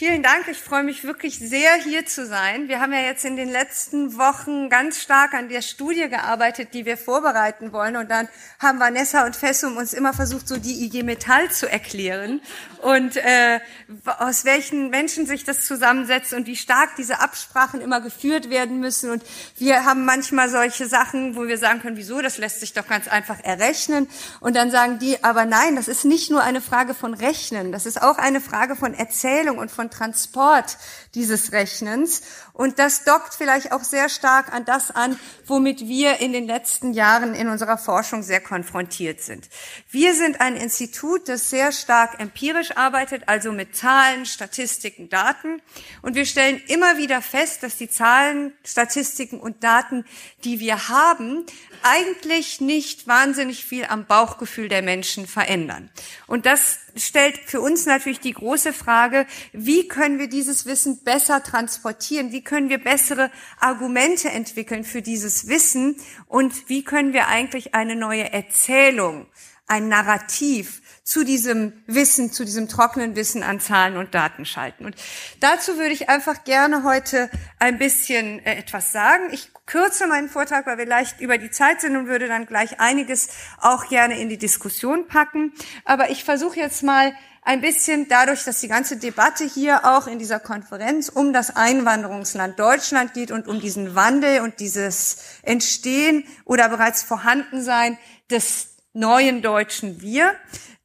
Vielen Dank. Ich freue mich wirklich sehr, hier zu sein. Wir haben ja jetzt in den letzten Wochen ganz stark an der Studie gearbeitet, die wir vorbereiten wollen. Und dann haben Vanessa und Fessum uns immer versucht, so die IG Metall zu erklären und äh, aus welchen Menschen sich das zusammensetzt und wie stark diese Absprachen immer geführt werden müssen. Und wir haben manchmal solche Sachen, wo wir sagen können, wieso, das lässt sich doch ganz einfach errechnen. Und dann sagen die, aber nein, das ist nicht nur eine Frage von Rechnen, das ist auch eine Frage von Erzählung und von Transport dieses Rechnens. Und das dockt vielleicht auch sehr stark an das an, womit wir in den letzten Jahren in unserer Forschung sehr konfrontiert sind. Wir sind ein Institut, das sehr stark empirisch arbeitet, also mit Zahlen, Statistiken, Daten. Und wir stellen immer wieder fest, dass die Zahlen, Statistiken und Daten, die wir haben, eigentlich nicht wahnsinnig viel am Bauchgefühl der Menschen verändern. Und das stellt für uns natürlich die große Frage, wie können wir dieses Wissen besser transportieren? Wie können wir bessere Argumente entwickeln für dieses Wissen? Und wie können wir eigentlich eine neue Erzählung, ein Narrativ zu diesem Wissen, zu diesem trockenen Wissen an Zahlen und Daten schalten. Und dazu würde ich einfach gerne heute ein bisschen äh, etwas sagen. Ich kürze meinen Vortrag, weil wir leicht über die Zeit sind und würde dann gleich einiges auch gerne in die Diskussion packen. Aber ich versuche jetzt mal ein bisschen dadurch, dass die ganze Debatte hier auch in dieser Konferenz um das Einwanderungsland Deutschland geht und um diesen Wandel und dieses Entstehen oder bereits Vorhandensein des neuen deutschen Wir,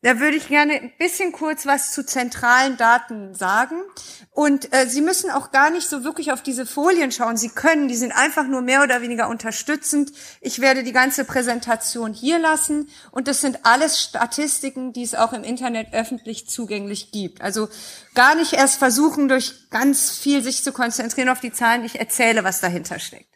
da würde ich gerne ein bisschen kurz was zu zentralen Daten sagen. Und äh, Sie müssen auch gar nicht so wirklich auf diese Folien schauen. Sie können, die sind einfach nur mehr oder weniger unterstützend. Ich werde die ganze Präsentation hier lassen. Und das sind alles Statistiken, die es auch im Internet öffentlich zugänglich gibt. Also gar nicht erst versuchen, durch ganz viel sich zu konzentrieren auf die Zahlen. Ich erzähle, was dahinter steckt.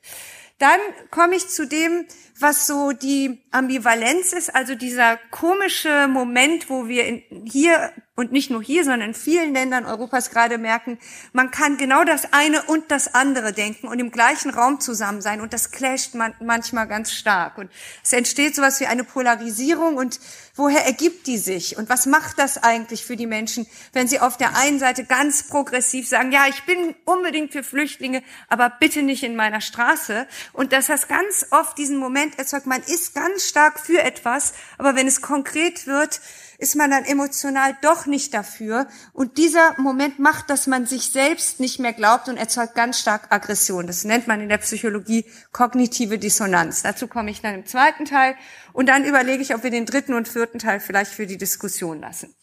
Dann komme ich zu dem, was so die Ambivalenz ist, also dieser komische Moment, wo wir in, hier und nicht nur hier, sondern in vielen Ländern Europas gerade merken, man kann genau das eine und das andere denken und im gleichen Raum zusammen sein und das clasht man manchmal ganz stark. Und es entsteht sowas wie eine Polarisierung und woher ergibt die sich und was macht das eigentlich für die Menschen, wenn sie auf der einen Seite ganz progressiv sagen, ja, ich bin unbedingt für Flüchtlinge, aber bitte nicht in meiner Straße und dass das ganz oft diesen Moment erzeugt, man ist ganz stark für etwas, aber wenn es konkret wird, ist man dann emotional doch nicht dafür. Und dieser Moment macht, dass man sich selbst nicht mehr glaubt und erzeugt ganz stark Aggression. Das nennt man in der Psychologie kognitive Dissonanz. Dazu komme ich dann im zweiten Teil. Und dann überlege ich, ob wir den dritten und vierten Teil vielleicht für die Diskussion lassen.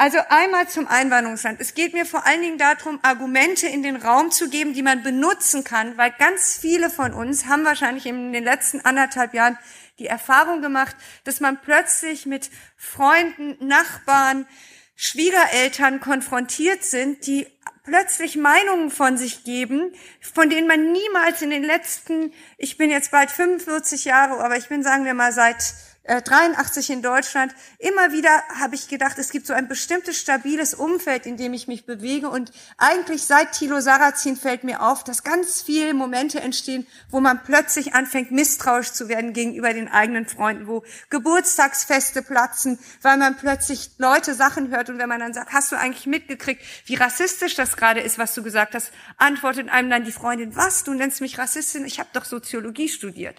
Also einmal zum Einwanderungsland. Es geht mir vor allen Dingen darum, Argumente in den Raum zu geben, die man benutzen kann, weil ganz viele von uns haben wahrscheinlich in den letzten anderthalb Jahren die Erfahrung gemacht, dass man plötzlich mit Freunden, Nachbarn, Schwiegereltern konfrontiert sind, die plötzlich Meinungen von sich geben, von denen man niemals in den letzten, ich bin jetzt bald 45 Jahre, aber ich bin, sagen wir mal, seit 83 äh, in Deutschland, immer wieder habe ich gedacht, es gibt so ein bestimmtes stabiles Umfeld, in dem ich mich bewege. Und eigentlich seit Thilo Sarrazin fällt mir auf, dass ganz viele Momente entstehen, wo man plötzlich anfängt, misstrauisch zu werden gegenüber den eigenen Freunden, wo Geburtstagsfeste platzen, weil man plötzlich Leute Sachen hört. Und wenn man dann sagt, hast du eigentlich mitgekriegt, wie rassistisch das gerade ist, was du gesagt hast, antwortet einem dann die Freundin, was, du nennst mich Rassistin? Ich habe doch Soziologie studiert.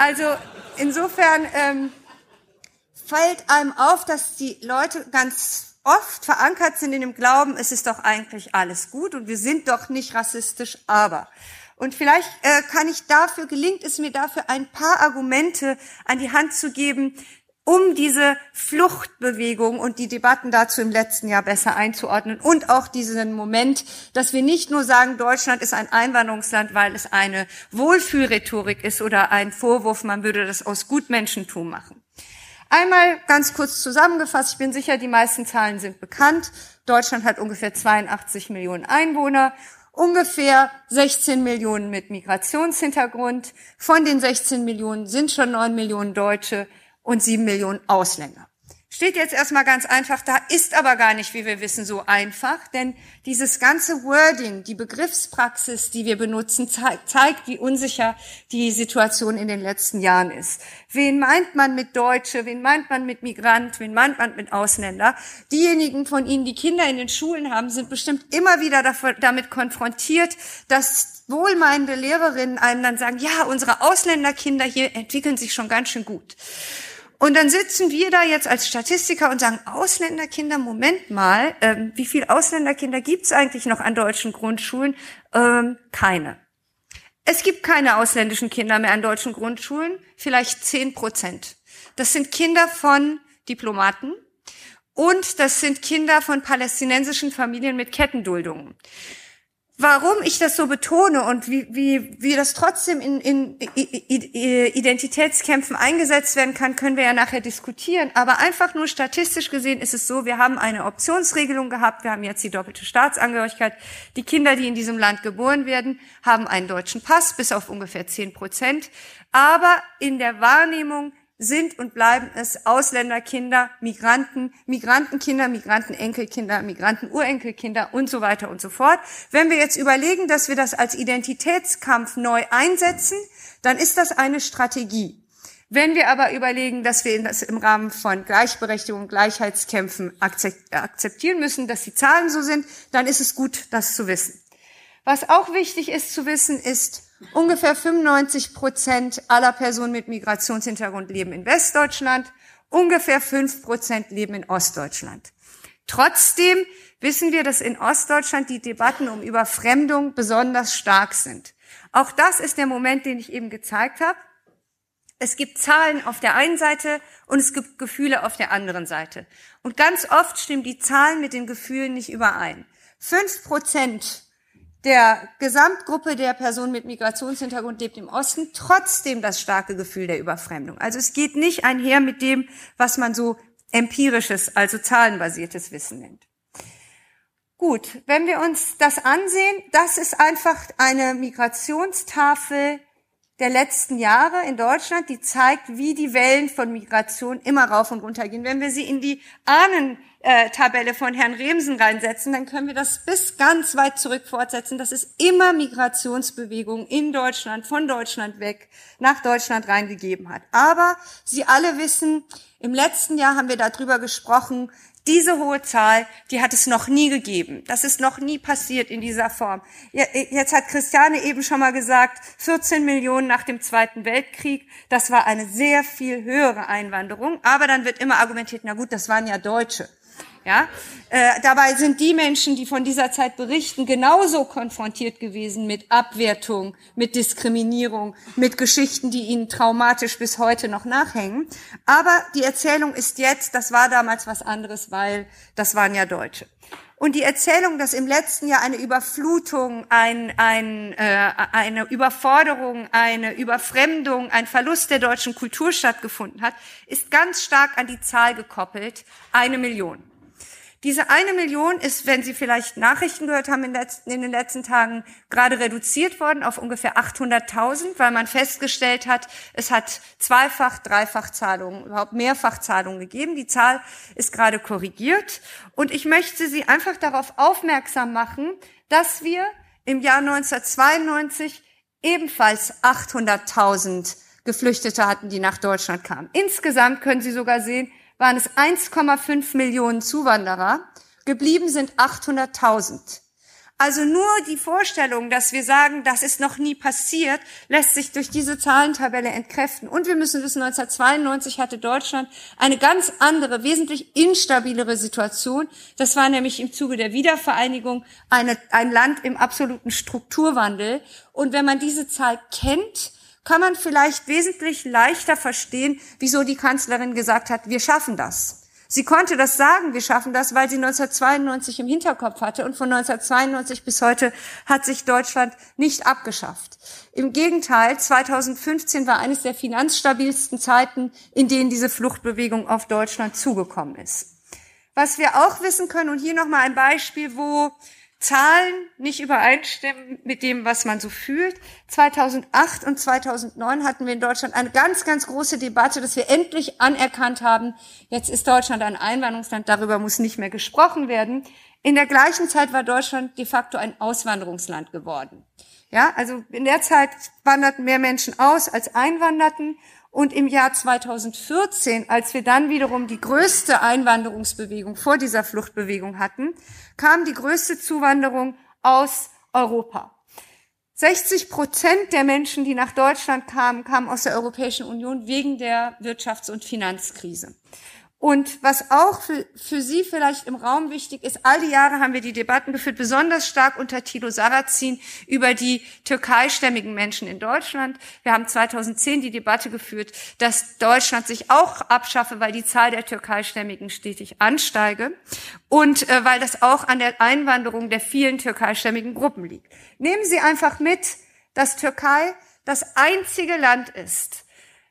Also insofern ähm, fällt einem auf, dass die Leute ganz oft verankert sind in dem Glauben, es ist doch eigentlich alles gut und wir sind doch nicht rassistisch, aber. Und vielleicht äh, kann ich dafür, gelingt es mir dafür, ein paar Argumente an die Hand zu geben, um diese Fluchtbewegung und die Debatten dazu im letzten Jahr besser einzuordnen und auch diesen Moment, dass wir nicht nur sagen, Deutschland ist ein Einwanderungsland, weil es eine Wohlfühlrhetorik ist oder ein Vorwurf, man würde das aus Gutmenschentum machen. Einmal ganz kurz zusammengefasst, ich bin sicher, die meisten Zahlen sind bekannt. Deutschland hat ungefähr 82 Millionen Einwohner ungefähr 16 Millionen mit Migrationshintergrund. Von den 16 Millionen sind schon 9 Millionen Deutsche und sieben Millionen Ausländer. Steht jetzt erstmal ganz einfach da, ist aber gar nicht, wie wir wissen, so einfach, denn dieses ganze Wording, die Begriffspraxis, die wir benutzen, zeigt, wie unsicher die Situation in den letzten Jahren ist. Wen meint man mit Deutsche, wen meint man mit Migrant, wen meint man mit Ausländer? Diejenigen von Ihnen, die Kinder in den Schulen haben, sind bestimmt immer wieder damit konfrontiert, dass wohlmeinende Lehrerinnen einem dann sagen, ja, unsere Ausländerkinder hier entwickeln sich schon ganz schön gut. Und dann sitzen wir da jetzt als Statistiker und sagen, Ausländerkinder, Moment mal, ähm, wie viele Ausländerkinder gibt es eigentlich noch an deutschen Grundschulen? Ähm, keine. Es gibt keine ausländischen Kinder mehr an deutschen Grundschulen, vielleicht zehn Prozent. Das sind Kinder von Diplomaten und das sind Kinder von palästinensischen Familien mit Kettenduldungen. Warum ich das so betone und wie, wie, wie das trotzdem in, in Identitätskämpfen eingesetzt werden kann, können wir ja nachher diskutieren. Aber einfach nur statistisch gesehen ist es so, wir haben eine Optionsregelung gehabt, wir haben jetzt die doppelte Staatsangehörigkeit. Die Kinder, die in diesem Land geboren werden, haben einen deutschen Pass, bis auf ungefähr zehn Prozent. Aber in der Wahrnehmung sind und bleiben es Ausländerkinder, Migranten, Migrantenkinder, Migrantenenkelkinder, Migrantenurenkelkinder und so weiter und so fort. Wenn wir jetzt überlegen, dass wir das als Identitätskampf neu einsetzen, dann ist das eine Strategie. Wenn wir aber überlegen, dass wir das im Rahmen von Gleichberechtigung, Gleichheitskämpfen akzeptieren müssen, dass die Zahlen so sind, dann ist es gut, das zu wissen. Was auch wichtig ist zu wissen, ist, ungefähr 95 Prozent aller Personen mit Migrationshintergrund leben in Westdeutschland, ungefähr 5 Prozent leben in Ostdeutschland. Trotzdem wissen wir, dass in Ostdeutschland die Debatten um Überfremdung besonders stark sind. Auch das ist der Moment, den ich eben gezeigt habe. Es gibt Zahlen auf der einen Seite und es gibt Gefühle auf der anderen Seite. Und ganz oft stimmen die Zahlen mit den Gefühlen nicht überein. Fünf Prozent der Gesamtgruppe der Personen mit Migrationshintergrund lebt im Osten trotzdem das starke Gefühl der Überfremdung. Also es geht nicht einher mit dem, was man so empirisches, also zahlenbasiertes Wissen nennt. Gut, wenn wir uns das ansehen, das ist einfach eine Migrationstafel der letzten Jahre in Deutschland, die zeigt, wie die Wellen von Migration immer rauf und runter gehen. Wenn wir sie in die Ahnentabelle von Herrn Remsen reinsetzen, dann können wir das bis ganz weit zurück fortsetzen, dass es immer Migrationsbewegungen in Deutschland, von Deutschland weg, nach Deutschland reingegeben hat. Aber Sie alle wissen, im letzten Jahr haben wir darüber gesprochen, diese hohe Zahl, die hat es noch nie gegeben. Das ist noch nie passiert in dieser Form. Jetzt hat Christiane eben schon mal gesagt, 14 Millionen nach dem Zweiten Weltkrieg. Das war eine sehr viel höhere Einwanderung. Aber dann wird immer argumentiert, na gut, das waren ja Deutsche. Ja, äh, dabei sind die Menschen, die von dieser Zeit berichten, genauso konfrontiert gewesen mit Abwertung, mit Diskriminierung, mit Geschichten, die ihnen traumatisch bis heute noch nachhängen. Aber die Erzählung ist jetzt, das war damals was anderes, weil das waren ja Deutsche. Und die Erzählung, dass im letzten Jahr eine Überflutung, ein, ein, äh, eine Überforderung, eine Überfremdung, ein Verlust der deutschen Kultur stattgefunden hat, ist ganz stark an die Zahl gekoppelt, eine Million. Diese eine Million ist, wenn Sie vielleicht Nachrichten gehört haben in, letzten, in den letzten Tagen, gerade reduziert worden auf ungefähr 800.000, weil man festgestellt hat, es hat zweifach, dreifach Zahlungen, überhaupt mehrfach Zahlungen gegeben. Die Zahl ist gerade korrigiert. Und ich möchte Sie einfach darauf aufmerksam machen, dass wir im Jahr 1992 ebenfalls 800.000 Geflüchtete hatten, die nach Deutschland kamen. Insgesamt können Sie sogar sehen, waren es 1,5 Millionen Zuwanderer, geblieben sind 800.000. Also nur die Vorstellung, dass wir sagen, das ist noch nie passiert, lässt sich durch diese Zahlentabelle entkräften. Und wir müssen wissen, 1992 hatte Deutschland eine ganz andere, wesentlich instabilere Situation. Das war nämlich im Zuge der Wiedervereinigung eine, ein Land im absoluten Strukturwandel. Und wenn man diese Zahl kennt, kann man vielleicht wesentlich leichter verstehen, wieso die Kanzlerin gesagt hat, wir schaffen das. Sie konnte das sagen, wir schaffen das, weil sie 1992 im Hinterkopf hatte und von 1992 bis heute hat sich Deutschland nicht abgeschafft. Im Gegenteil, 2015 war eines der finanzstabilsten Zeiten, in denen diese Fluchtbewegung auf Deutschland zugekommen ist. Was wir auch wissen können, und hier nochmal ein Beispiel, wo Zahlen nicht übereinstimmen mit dem, was man so fühlt. 2008 und 2009 hatten wir in Deutschland eine ganz, ganz große Debatte, dass wir endlich anerkannt haben, jetzt ist Deutschland ein Einwanderungsland, darüber muss nicht mehr gesprochen werden. In der gleichen Zeit war Deutschland de facto ein Auswanderungsland geworden. Ja, also in der Zeit wanderten mehr Menschen aus als einwanderten. Und im Jahr 2014, als wir dann wiederum die größte Einwanderungsbewegung vor dieser Fluchtbewegung hatten, kam die größte Zuwanderung aus Europa. 60 Prozent der Menschen, die nach Deutschland kamen, kamen aus der Europäischen Union wegen der Wirtschafts- und Finanzkrise. Und was auch für, für Sie vielleicht im Raum wichtig ist, all die Jahre haben wir die Debatten geführt, besonders stark unter Tilo Sarrazin über die türkeistämmigen Menschen in Deutschland. Wir haben 2010 die Debatte geführt, dass Deutschland sich auch abschaffe, weil die Zahl der türkeistämmigen stetig ansteige und äh, weil das auch an der Einwanderung der vielen türkeistämmigen Gruppen liegt. Nehmen Sie einfach mit, dass Türkei das einzige Land ist,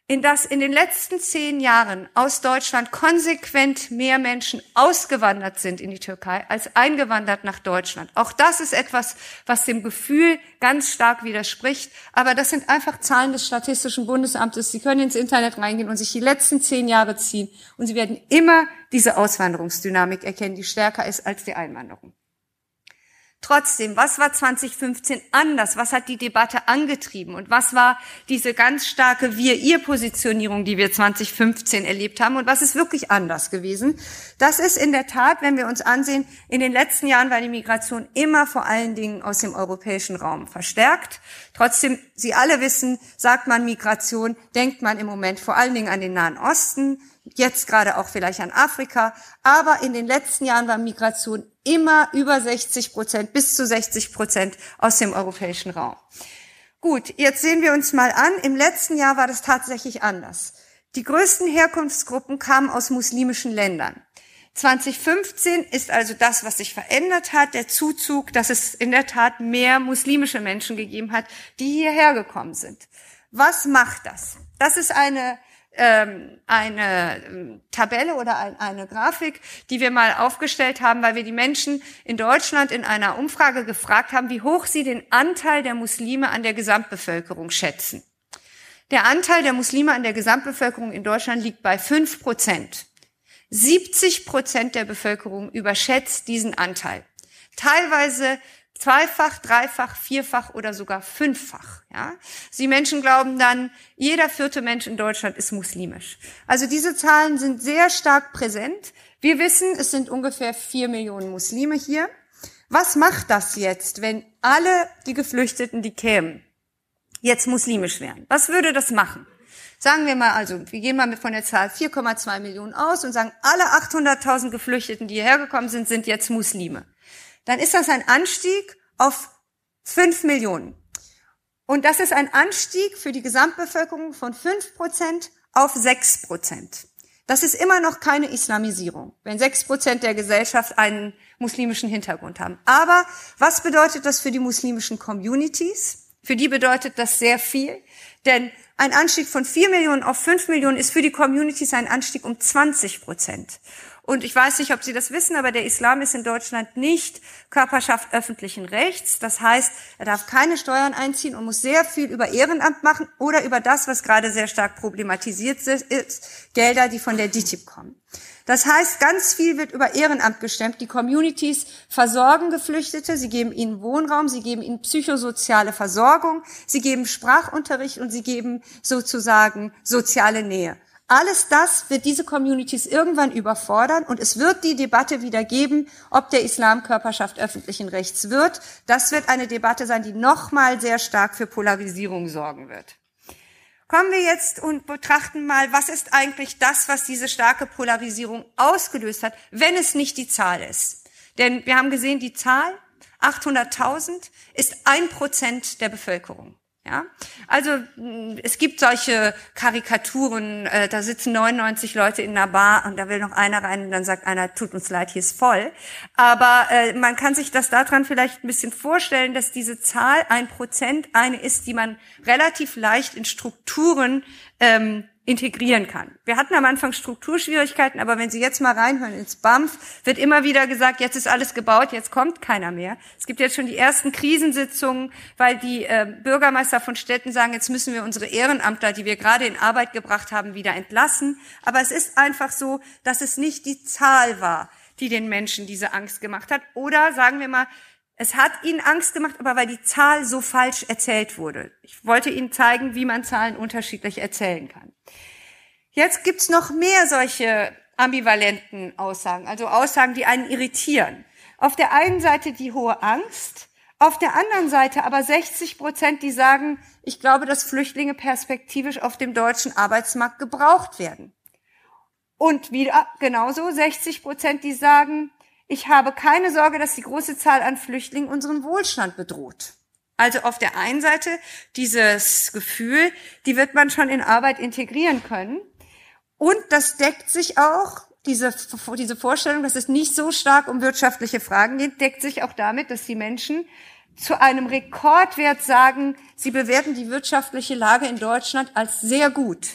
in das in den letzten zehn Jahren aus Deutschland konsequent mehr Menschen ausgewandert sind in die Türkei als eingewandert nach Deutschland. Auch das ist etwas, was dem Gefühl ganz stark widerspricht. Aber das sind einfach Zahlen des Statistischen Bundesamtes. Sie können ins Internet reingehen und sich die letzten zehn Jahre ziehen. Und Sie werden immer diese Auswanderungsdynamik erkennen, die stärker ist als die Einwanderung. Trotzdem, was war 2015 anders? Was hat die Debatte angetrieben? Und was war diese ganz starke Wir-Ihr-Positionierung, die wir 2015 erlebt haben? Und was ist wirklich anders gewesen? Das ist in der Tat, wenn wir uns ansehen, in den letzten Jahren war die Migration immer vor allen Dingen aus dem europäischen Raum verstärkt. Trotzdem, Sie alle wissen, sagt man Migration, denkt man im Moment vor allen Dingen an den Nahen Osten, jetzt gerade auch vielleicht an Afrika. Aber in den letzten Jahren war Migration immer über 60 Prozent, bis zu 60 Prozent aus dem europäischen Raum. Gut, jetzt sehen wir uns mal an. Im letzten Jahr war das tatsächlich anders. Die größten Herkunftsgruppen kamen aus muslimischen Ländern. 2015 ist also das, was sich verändert hat, der Zuzug, dass es in der Tat mehr muslimische Menschen gegeben hat, die hierher gekommen sind. Was macht das? Das ist eine ähm, eine ähm, Tabelle oder ein, eine Grafik, die wir mal aufgestellt haben, weil wir die Menschen in Deutschland in einer Umfrage gefragt haben, wie hoch sie den Anteil der Muslime an der Gesamtbevölkerung schätzen. Der Anteil der Muslime an der Gesamtbevölkerung in Deutschland liegt bei fünf Prozent. 70 Prozent der Bevölkerung überschätzt diesen Anteil. Teilweise zweifach, dreifach, vierfach oder sogar fünffach. Ja? Sie Menschen glauben dann, jeder vierte Mensch in Deutschland ist muslimisch. Also diese Zahlen sind sehr stark präsent. Wir wissen, es sind ungefähr vier Millionen Muslime hier. Was macht das jetzt, wenn alle die Geflüchteten, die kämen, jetzt muslimisch wären? Was würde das machen? Sagen wir mal also, wir gehen mal von der Zahl 4,2 Millionen aus und sagen, alle 800.000 Geflüchteten, die hierher gekommen sind, sind jetzt Muslime dann ist das ein Anstieg auf fünf Millionen. Und das ist ein Anstieg für die Gesamtbevölkerung von fünf Prozent auf sechs Prozent. Das ist immer noch keine Islamisierung, wenn sechs Prozent der Gesellschaft einen muslimischen Hintergrund haben. Aber was bedeutet das für die muslimischen Communities? Für die bedeutet das sehr viel, denn ein Anstieg von vier Millionen auf fünf Millionen ist für die Communities ein Anstieg um 20 Prozent. Und ich weiß nicht, ob Sie das wissen, aber der Islam ist in Deutschland nicht Körperschaft öffentlichen Rechts. Das heißt, er darf keine Steuern einziehen und muss sehr viel über Ehrenamt machen oder über das, was gerade sehr stark problematisiert ist, Gelder, die von der DITIB kommen. Das heißt, ganz viel wird über Ehrenamt gestemmt. Die Communities versorgen Geflüchtete, sie geben ihnen Wohnraum, sie geben ihnen psychosoziale Versorgung, sie geben Sprachunterricht und sie geben sozusagen soziale Nähe. Alles das wird diese Communities irgendwann überfordern und es wird die Debatte wieder geben, ob der Islam Körperschaft öffentlichen Rechts wird. Das wird eine Debatte sein, die nochmal sehr stark für Polarisierung sorgen wird. Kommen wir jetzt und betrachten mal, was ist eigentlich das, was diese starke Polarisierung ausgelöst hat, wenn es nicht die Zahl ist. Denn wir haben gesehen, die Zahl 800.000 ist ein Prozent der Bevölkerung. Ja, also mm, es gibt solche Karikaturen, äh, da sitzen 99 Leute in einer Bar und da will noch einer rein und dann sagt einer, tut uns leid, hier ist voll. Aber äh, man kann sich das daran vielleicht ein bisschen vorstellen, dass diese Zahl ein Prozent eine ist, die man relativ leicht in Strukturen ähm, integrieren kann. Wir hatten am Anfang Strukturschwierigkeiten, aber wenn Sie jetzt mal reinhören ins BAMF, wird immer wieder gesagt, jetzt ist alles gebaut, jetzt kommt keiner mehr. Es gibt jetzt schon die ersten Krisensitzungen, weil die äh, Bürgermeister von Städten sagen, jetzt müssen wir unsere Ehrenamtler, die wir gerade in Arbeit gebracht haben, wieder entlassen. Aber es ist einfach so, dass es nicht die Zahl war, die den Menschen diese Angst gemacht hat. Oder sagen wir mal, es hat ihnen Angst gemacht, aber weil die Zahl so falsch erzählt wurde. Ich wollte Ihnen zeigen, wie man Zahlen unterschiedlich erzählen kann. Jetzt gibt's noch mehr solche ambivalenten Aussagen, also Aussagen, die einen irritieren. Auf der einen Seite die hohe Angst, auf der anderen Seite aber 60 Prozent, die sagen, ich glaube, dass Flüchtlinge perspektivisch auf dem deutschen Arbeitsmarkt gebraucht werden. Und wieder genauso 60 Prozent, die sagen, ich habe keine Sorge, dass die große Zahl an Flüchtlingen unseren Wohlstand bedroht. Also auf der einen Seite dieses Gefühl, die wird man schon in Arbeit integrieren können. Und das deckt sich auch, diese, diese Vorstellung, dass es nicht so stark um wirtschaftliche Fragen geht, deckt sich auch damit, dass die Menschen zu einem Rekordwert sagen, sie bewerten die wirtschaftliche Lage in Deutschland als sehr gut.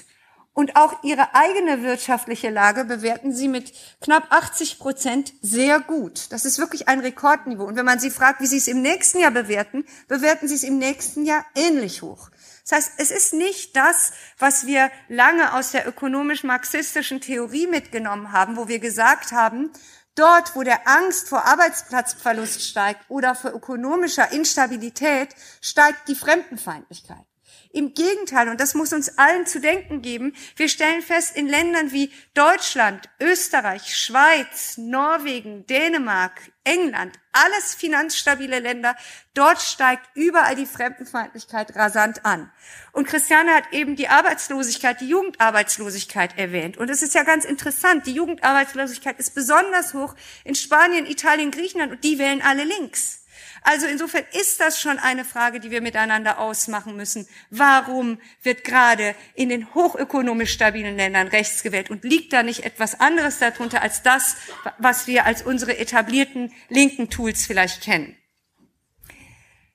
Und auch ihre eigene wirtschaftliche Lage bewerten sie mit knapp 80 Prozent sehr gut. Das ist wirklich ein Rekordniveau. Und wenn man sie fragt, wie sie es im nächsten Jahr bewerten, bewerten sie es im nächsten Jahr ähnlich hoch. Das heißt, es ist nicht das, was wir lange aus der ökonomisch-marxistischen Theorie mitgenommen haben, wo wir gesagt haben, dort, wo der Angst vor Arbeitsplatzverlust steigt oder vor ökonomischer Instabilität, steigt die Fremdenfeindlichkeit. Im Gegenteil, und das muss uns allen zu denken geben, wir stellen fest, in Ländern wie Deutschland, Österreich, Schweiz, Norwegen, Dänemark, England, alles finanzstabile Länder, dort steigt überall die Fremdenfeindlichkeit rasant an. Und Christiane hat eben die Arbeitslosigkeit, die Jugendarbeitslosigkeit erwähnt. Und es ist ja ganz interessant, die Jugendarbeitslosigkeit ist besonders hoch in Spanien, Italien, Griechenland und die wählen alle links. Also insofern ist das schon eine Frage, die wir miteinander ausmachen müssen. Warum wird gerade in den hochökonomisch stabilen Ländern rechts gewählt und liegt da nicht etwas anderes darunter als das, was wir als unsere etablierten linken Tools vielleicht kennen?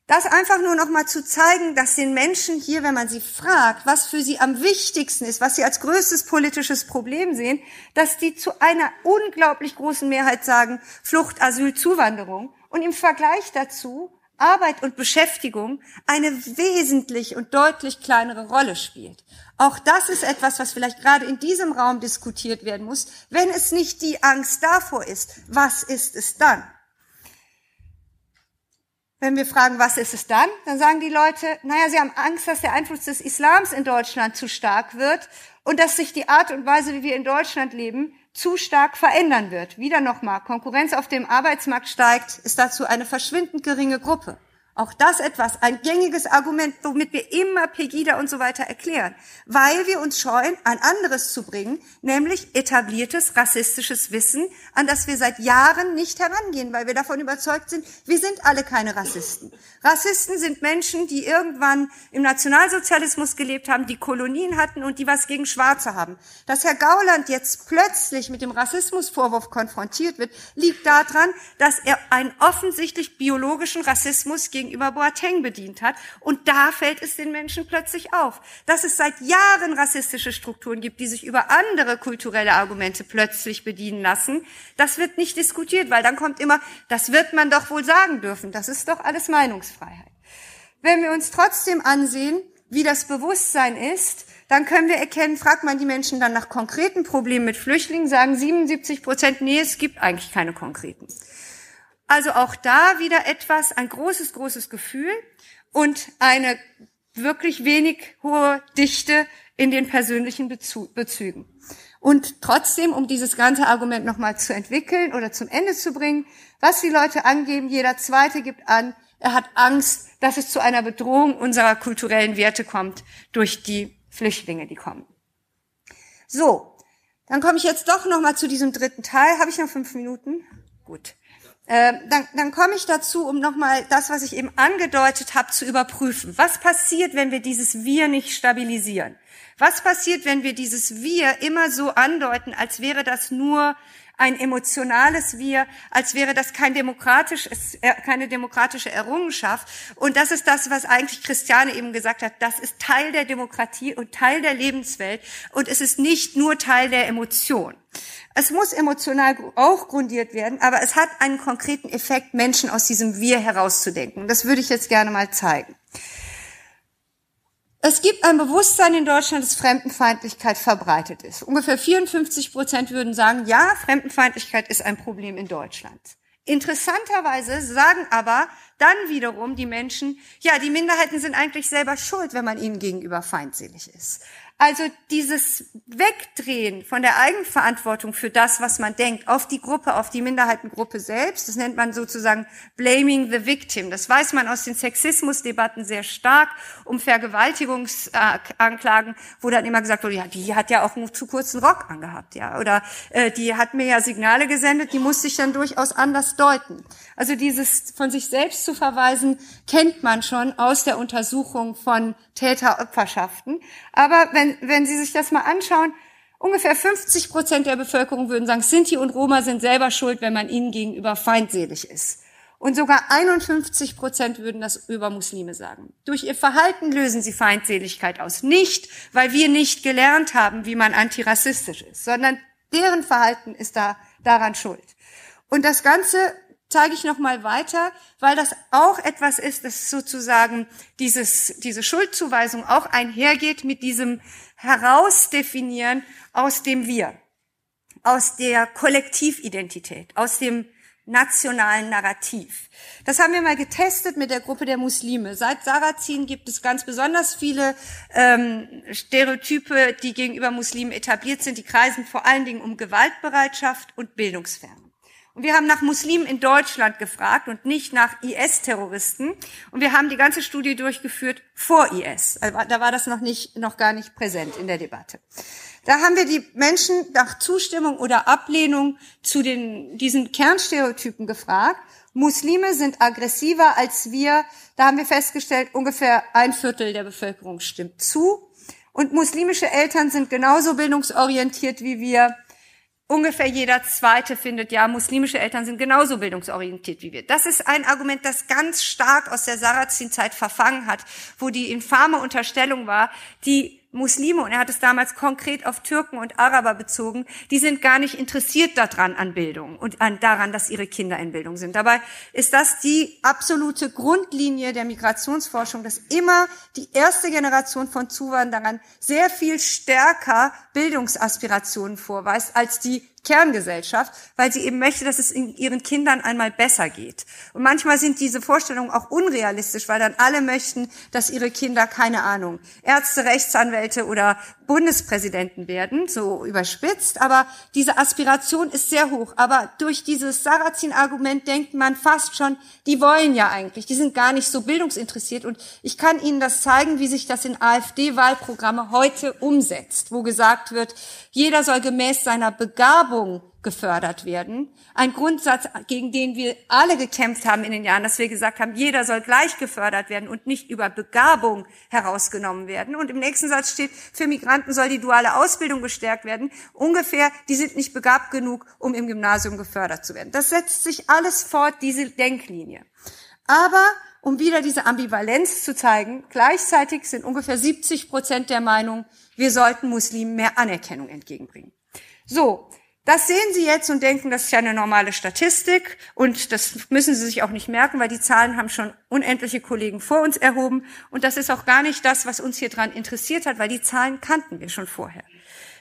Das einfach nur noch mal zu zeigen, dass den Menschen hier, wenn man sie fragt, was für sie am wichtigsten ist, was sie als größtes politisches Problem sehen, dass die zu einer unglaublich großen Mehrheit sagen, Flucht, Asyl, Zuwanderung und im Vergleich dazu Arbeit und Beschäftigung eine wesentlich und deutlich kleinere Rolle spielt. Auch das ist etwas, was vielleicht gerade in diesem Raum diskutiert werden muss. Wenn es nicht die Angst davor ist, was ist es dann? Wenn wir fragen, was ist es dann, dann sagen die Leute, naja, sie haben Angst, dass der Einfluss des Islams in Deutschland zu stark wird und dass sich die Art und Weise, wie wir in Deutschland leben, zu stark verändern wird. Wieder nochmal, Konkurrenz auf dem Arbeitsmarkt steigt, ist dazu eine verschwindend geringe Gruppe. Auch das etwas, ein gängiges Argument, womit wir immer Pegida und so weiter erklären, weil wir uns scheuen, ein anderes zu bringen, nämlich etabliertes rassistisches Wissen, an das wir seit Jahren nicht herangehen, weil wir davon überzeugt sind, wir sind alle keine Rassisten. Rassisten sind Menschen, die irgendwann im Nationalsozialismus gelebt haben, die Kolonien hatten und die was gegen Schwarze haben. Dass Herr Gauland jetzt plötzlich mit dem Rassismusvorwurf konfrontiert wird, liegt daran, dass er einen offensichtlich biologischen Rassismus gegen gegenüber Boateng bedient hat. Und da fällt es den Menschen plötzlich auf, dass es seit Jahren rassistische Strukturen gibt, die sich über andere kulturelle Argumente plötzlich bedienen lassen. Das wird nicht diskutiert, weil dann kommt immer, das wird man doch wohl sagen dürfen. Das ist doch alles Meinungsfreiheit. Wenn wir uns trotzdem ansehen, wie das Bewusstsein ist, dann können wir erkennen, fragt man die Menschen dann nach konkreten Problemen mit Flüchtlingen, sagen 77 Prozent, nee, es gibt eigentlich keine konkreten. Also auch da wieder etwas, ein großes, großes Gefühl und eine wirklich wenig hohe Dichte in den persönlichen Bezügen. Und trotzdem, um dieses ganze Argument nochmal zu entwickeln oder zum Ende zu bringen, was die Leute angeben, jeder Zweite gibt an, er hat Angst, dass es zu einer Bedrohung unserer kulturellen Werte kommt durch die Flüchtlinge, die kommen. So, dann komme ich jetzt doch nochmal zu diesem dritten Teil. Habe ich noch fünf Minuten? Gut. Ähm, dann, dann komme ich dazu, um nochmal das, was ich eben angedeutet habe, zu überprüfen. Was passiert, wenn wir dieses Wir nicht stabilisieren? Was passiert, wenn wir dieses Wir immer so andeuten, als wäre das nur ein emotionales Wir, als wäre das kein demokratisch, äh, keine demokratische Errungenschaft. Und das ist das, was eigentlich Christiane eben gesagt hat. Das ist Teil der Demokratie und Teil der Lebenswelt. Und es ist nicht nur Teil der Emotion. Es muss emotional auch grundiert werden, aber es hat einen konkreten Effekt, Menschen aus diesem Wir herauszudenken. Das würde ich jetzt gerne mal zeigen. Es gibt ein Bewusstsein in Deutschland, dass Fremdenfeindlichkeit verbreitet ist. Ungefähr 54 Prozent würden sagen, ja, Fremdenfeindlichkeit ist ein Problem in Deutschland. Interessanterweise sagen aber dann wiederum die Menschen, ja, die Minderheiten sind eigentlich selber schuld, wenn man ihnen gegenüber feindselig ist. Also dieses Wegdrehen von der Eigenverantwortung für das, was man denkt, auf die Gruppe, auf die Minderheitengruppe selbst, das nennt man sozusagen blaming the victim. Das weiß man aus den Sexismusdebatten sehr stark um Vergewaltigungsanklagen, wo dann immer gesagt wurde, ja, die hat ja auch einen zu kurzen Rock angehabt, ja, oder äh, die hat mir ja Signale gesendet, die muss sich dann durchaus anders deuten. Also dieses von sich selbst zu verweisen, kennt man schon aus der Untersuchung von Täter-Opferschaften. Aber wenn, wenn Sie sich das mal anschauen, ungefähr 50 Prozent der Bevölkerung würden sagen, Sinti und Roma sind selber schuld, wenn man ihnen gegenüber feindselig ist. Und sogar 51 Prozent würden das über Muslime sagen. Durch ihr Verhalten lösen sie Feindseligkeit aus. Nicht, weil wir nicht gelernt haben, wie man antirassistisch ist, sondern deren Verhalten ist da daran schuld. Und das Ganze zeige ich noch mal weiter, weil das auch etwas ist, das sozusagen dieses, diese Schuldzuweisung auch einhergeht mit diesem Herausdefinieren aus dem Wir, aus der Kollektividentität, aus dem nationalen Narrativ. Das haben wir mal getestet mit der Gruppe der Muslime. Seit Sarazin gibt es ganz besonders viele ähm, Stereotype, die gegenüber Muslimen etabliert sind. Die kreisen vor allen Dingen um Gewaltbereitschaft und Bildungsferne. Und wir haben nach Muslimen in Deutschland gefragt und nicht nach IS-Terroristen. Und wir haben die ganze Studie durchgeführt vor IS. Also da war das noch nicht, noch gar nicht präsent in der Debatte. Da haben wir die Menschen nach Zustimmung oder Ablehnung zu den, diesen Kernstereotypen gefragt. Muslime sind aggressiver als wir. Da haben wir festgestellt, ungefähr ein Viertel der Bevölkerung stimmt zu. Und muslimische Eltern sind genauso bildungsorientiert wie wir ungefähr jeder Zweite findet, ja, muslimische Eltern sind genauso bildungsorientiert wie wir. Das ist ein Argument, das ganz stark aus der Sarrazin-Zeit verfangen hat, wo die infame Unterstellung war, die Muslime, und er hat es damals konkret auf Türken und Araber bezogen, die sind gar nicht interessiert daran an Bildung und an, daran, dass ihre Kinder in Bildung sind. Dabei ist das die absolute Grundlinie der Migrationsforschung, dass immer die erste Generation von Zuwanderern sehr viel stärker Bildungsaspirationen vorweist als die Kerngesellschaft, weil sie eben möchte, dass es ihren Kindern einmal besser geht. Und manchmal sind diese Vorstellungen auch unrealistisch, weil dann alle möchten, dass ihre Kinder, keine Ahnung, Ärzte, Rechtsanwälte oder Bundespräsidenten werden, so überspitzt. Aber diese Aspiration ist sehr hoch. Aber durch dieses Sarrazin-Argument denkt man fast schon, die wollen ja eigentlich, die sind gar nicht so bildungsinteressiert. Und ich kann Ihnen das zeigen, wie sich das in AfD-Wahlprogramme heute umsetzt, wo gesagt wird, jeder soll gemäß seiner Begabung gefördert werden. Ein Grundsatz, gegen den wir alle gekämpft haben in den Jahren, dass wir gesagt haben, jeder soll gleich gefördert werden und nicht über Begabung herausgenommen werden. Und im nächsten Satz steht, für Migranten soll die duale Ausbildung gestärkt werden. Ungefähr, die sind nicht begabt genug, um im Gymnasium gefördert zu werden. Das setzt sich alles fort, diese Denklinie. Aber um wieder diese Ambivalenz zu zeigen, gleichzeitig sind ungefähr 70 Prozent der Meinung, wir sollten Muslimen mehr Anerkennung entgegenbringen. So, das sehen Sie jetzt und denken, das ist ja eine normale Statistik und das müssen Sie sich auch nicht merken, weil die Zahlen haben schon unendliche Kollegen vor uns erhoben und das ist auch gar nicht das, was uns hier dran interessiert hat, weil die Zahlen kannten wir schon vorher.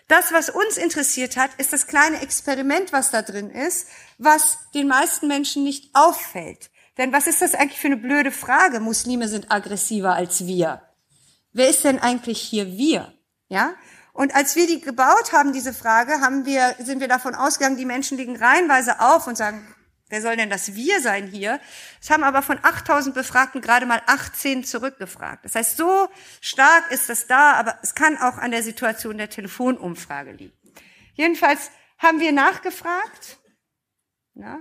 Das, was uns interessiert hat, ist das kleine Experiment, was da drin ist, was den meisten Menschen nicht auffällt. Denn was ist das eigentlich für eine blöde Frage? Muslime sind aggressiver als wir. Wer ist denn eigentlich hier wir? Ja? Und als wir die gebaut haben, diese Frage, haben wir, sind wir davon ausgegangen, die Menschen liegen reihenweise auf und sagen, wer soll denn das Wir sein hier? Es haben aber von 8000 Befragten gerade mal 18 zurückgefragt. Das heißt, so stark ist das da, aber es kann auch an der Situation der Telefonumfrage liegen. Jedenfalls haben wir nachgefragt. Na?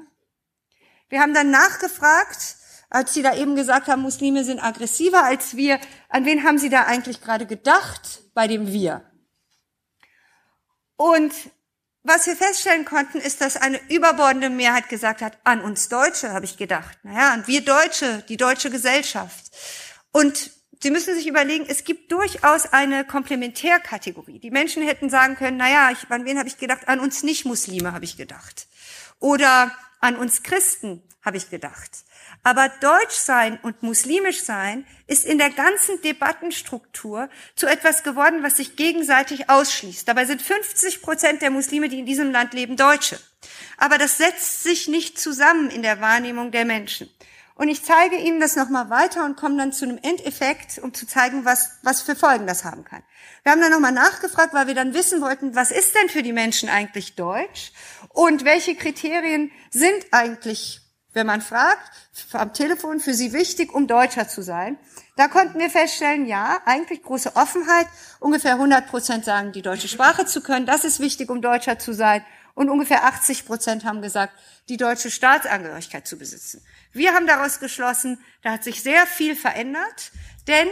Wir haben dann nachgefragt, als Sie da eben gesagt haben, Muslime sind aggressiver als wir. An wen haben Sie da eigentlich gerade gedacht bei dem Wir? Und was wir feststellen konnten, ist, dass eine überbordende Mehrheit gesagt hat, an uns Deutsche, habe ich gedacht. Naja, und wir Deutsche, die deutsche Gesellschaft. Und Sie müssen sich überlegen, es gibt durchaus eine Komplementärkategorie. Die Menschen hätten sagen können, naja, ich, an wen habe ich gedacht? An uns Nicht-Muslime habe ich gedacht. Oder an uns Christen habe ich gedacht. Aber Deutsch sein und muslimisch sein ist in der ganzen Debattenstruktur zu etwas geworden, was sich gegenseitig ausschließt. Dabei sind 50 Prozent der Muslime, die in diesem Land leben, Deutsche. Aber das setzt sich nicht zusammen in der Wahrnehmung der Menschen. Und ich zeige Ihnen das nochmal weiter und komme dann zu einem Endeffekt, um zu zeigen, was, was für Folgen das haben kann. Wir haben dann nochmal nachgefragt, weil wir dann wissen wollten, was ist denn für die Menschen eigentlich Deutsch und welche Kriterien sind eigentlich, wenn man fragt, am Telefon für sie wichtig, um Deutscher zu sein. Da konnten wir feststellen, ja, eigentlich große Offenheit. Ungefähr 100 Prozent sagen, die deutsche Sprache zu können. Das ist wichtig, um Deutscher zu sein. Und ungefähr 80 Prozent haben gesagt, die deutsche Staatsangehörigkeit zu besitzen. Wir haben daraus geschlossen, da hat sich sehr viel verändert, denn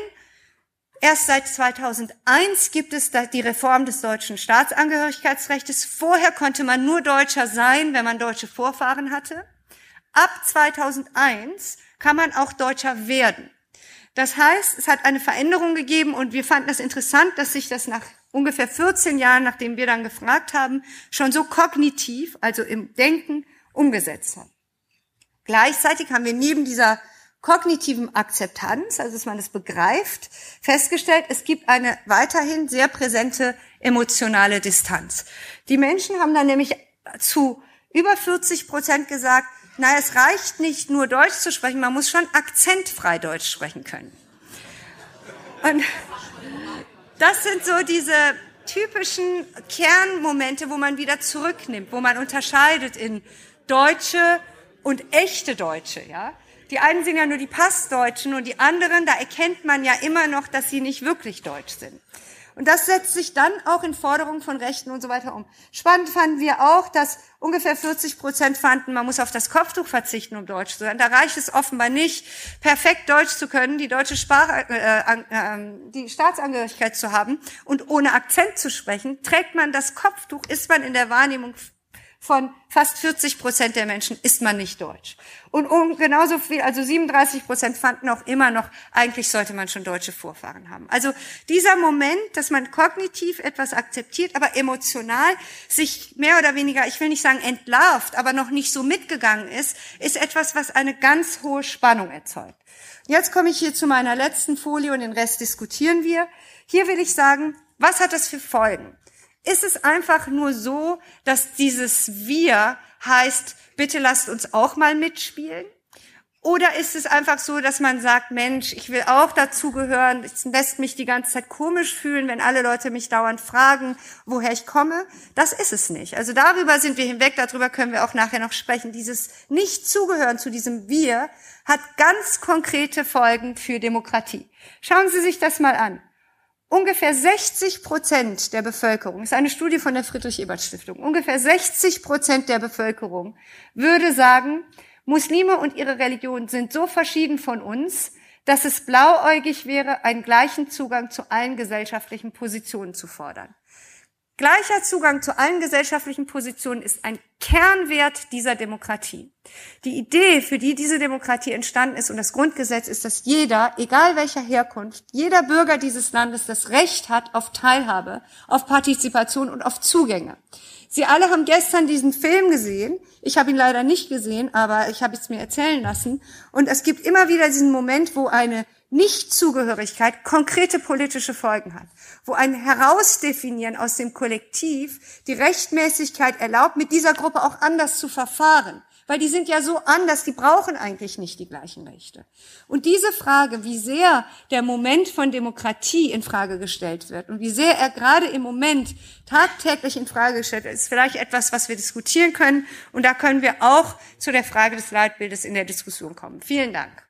erst seit 2001 gibt es die Reform des deutschen Staatsangehörigkeitsrechts. Vorher konnte man nur Deutscher sein, wenn man deutsche Vorfahren hatte. Ab 2001 kann man auch Deutscher werden. Das heißt, es hat eine Veränderung gegeben und wir fanden es interessant, dass sich das nach ungefähr 14 Jahren, nachdem wir dann gefragt haben, schon so kognitiv, also im Denken, umgesetzt hat. Gleichzeitig haben wir neben dieser kognitiven Akzeptanz, also dass man es begreift, festgestellt, es gibt eine weiterhin sehr präsente emotionale Distanz. Die Menschen haben dann nämlich zu über 40 Prozent gesagt, na, es reicht nicht nur Deutsch zu sprechen, man muss schon akzentfrei Deutsch sprechen können. Und das sind so diese typischen Kernmomente, wo man wieder zurücknimmt, wo man unterscheidet in Deutsche und echte Deutsche, ja. Die einen sind ja nur die Passdeutschen und die anderen, da erkennt man ja immer noch, dass sie nicht wirklich deutsch sind. Und das setzt sich dann auch in Forderungen von Rechten und so weiter um. Spannend fanden wir auch, dass ungefähr 40 Prozent fanden, man muss auf das Kopftuch verzichten, um Deutsch zu sein. Da reicht es offenbar nicht, perfekt Deutsch zu können, die deutsche Sprache, äh, äh, die Staatsangehörigkeit zu haben und ohne Akzent zu sprechen. Trägt man das Kopftuch, ist man in der Wahrnehmung von fast 40 Prozent der Menschen ist man nicht deutsch. Und um genauso viel, also 37 Prozent fanden auch immer noch, eigentlich sollte man schon deutsche Vorfahren haben. Also dieser Moment, dass man kognitiv etwas akzeptiert, aber emotional sich mehr oder weniger, ich will nicht sagen entlarvt, aber noch nicht so mitgegangen ist, ist etwas, was eine ganz hohe Spannung erzeugt. Jetzt komme ich hier zu meiner letzten Folie und den Rest diskutieren wir. Hier will ich sagen, was hat das für Folgen? Ist es einfach nur so, dass dieses Wir heißt, bitte lasst uns auch mal mitspielen? Oder ist es einfach so, dass man sagt, Mensch, ich will auch dazugehören, es lässt mich die ganze Zeit komisch fühlen, wenn alle Leute mich dauernd fragen, woher ich komme? Das ist es nicht. Also darüber sind wir hinweg, darüber können wir auch nachher noch sprechen. Dieses Nicht-Zugehören zu diesem Wir hat ganz konkrete Folgen für Demokratie. Schauen Sie sich das mal an. Ungefähr 60 Prozent der Bevölkerung, ist eine Studie von der Friedrich-Ebert-Stiftung, ungefähr 60 Prozent der Bevölkerung würde sagen, Muslime und ihre Religion sind so verschieden von uns, dass es blauäugig wäre, einen gleichen Zugang zu allen gesellschaftlichen Positionen zu fordern. Gleicher Zugang zu allen gesellschaftlichen Positionen ist ein Kernwert dieser Demokratie. Die Idee, für die diese Demokratie entstanden ist und das Grundgesetz ist, dass jeder, egal welcher Herkunft, jeder Bürger dieses Landes das Recht hat auf Teilhabe, auf Partizipation und auf Zugänge. Sie alle haben gestern diesen Film gesehen. Ich habe ihn leider nicht gesehen, aber ich habe es mir erzählen lassen. Und es gibt immer wieder diesen Moment, wo eine Nichtzugehörigkeit konkrete politische Folgen hat, wo ein Herausdefinieren aus dem Kollektiv die Rechtmäßigkeit erlaubt, mit dieser Gruppe auch anders zu verfahren. Weil die sind ja so anders, die brauchen eigentlich nicht die gleichen Rechte. Und diese Frage, wie sehr der Moment von Demokratie in Frage gestellt wird und wie sehr er gerade im Moment tagtäglich in Frage gestellt wird, ist vielleicht etwas, was wir diskutieren können. Und da können wir auch zu der Frage des Leitbildes in der Diskussion kommen. Vielen Dank.